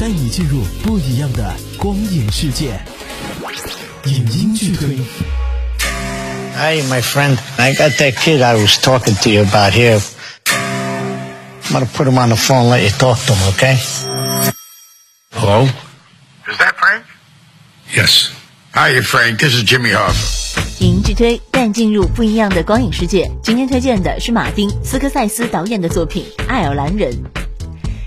带你进入不一样的光影世界。影音剧推。Hey, my friend, I got that kid I was talking to you about here. I'm gonna put him on the phone and let you talk to him, okay? Hello? Is that Frank? Yes. Hiya, Frank. This is Jimmy Hoffa. 影音剧推带你进入不一样的光影世界。今天推荐的是马丁·斯科塞斯导演的作品《爱尔兰人》。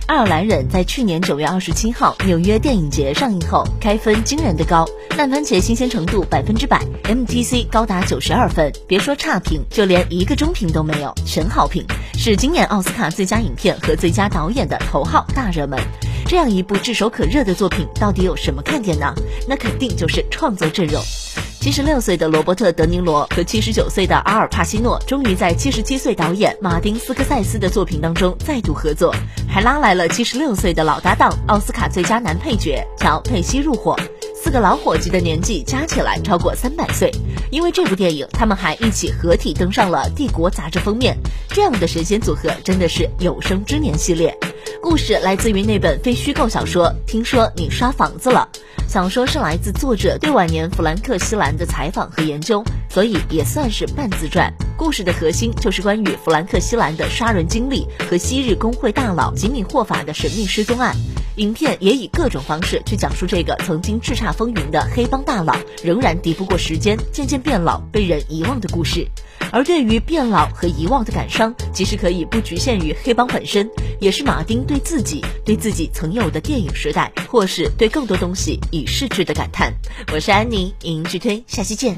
爱尔兰人在去年九月二十七号纽约电影节上映后，开分惊人的高，烂番茄新鲜程度百分之百，MTC 高达九十二分，别说差评，就连一个中评都没有，全好评，是今年奥斯卡最佳影片和最佳导演的头号大热门。这样一部炙手可热的作品，到底有什么看点呢？那肯定就是创作阵容。七十六岁的罗伯特·德尼罗和七十九岁的阿尔帕西诺，终于在七十七岁导演马丁·斯科塞斯的作品当中再度合作，还拉来了七十六岁的老搭档奥斯卡最佳男配角乔·佩西入伙。四个老伙计的年纪加起来超过三百岁，因为这部电影，他们还一起合体登上了《帝国》杂志封面。这样的神仙组合真的是有生之年系列。故事来自于那本非虚构小说《听说你刷房子了》。小说是来自作者对晚年弗兰克·西兰的采访和研究，所以也算是半自传。故事的核心就是关于弗兰克·西兰的杀人经历和昔日工会大佬吉米·霍法的神秘失踪案。影片也以各种方式去讲述这个曾经叱咤风云的黑帮大佬，仍然敌不过时间，渐渐变老，被人遗忘的故事。而对于变老和遗忘的感伤，其实可以不局限于黑帮本身，也是马丁对自己、对自己曾有的电影时代，或是对更多东西已逝去的感叹。我是安妮，影音剧推，下期见。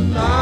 tonight.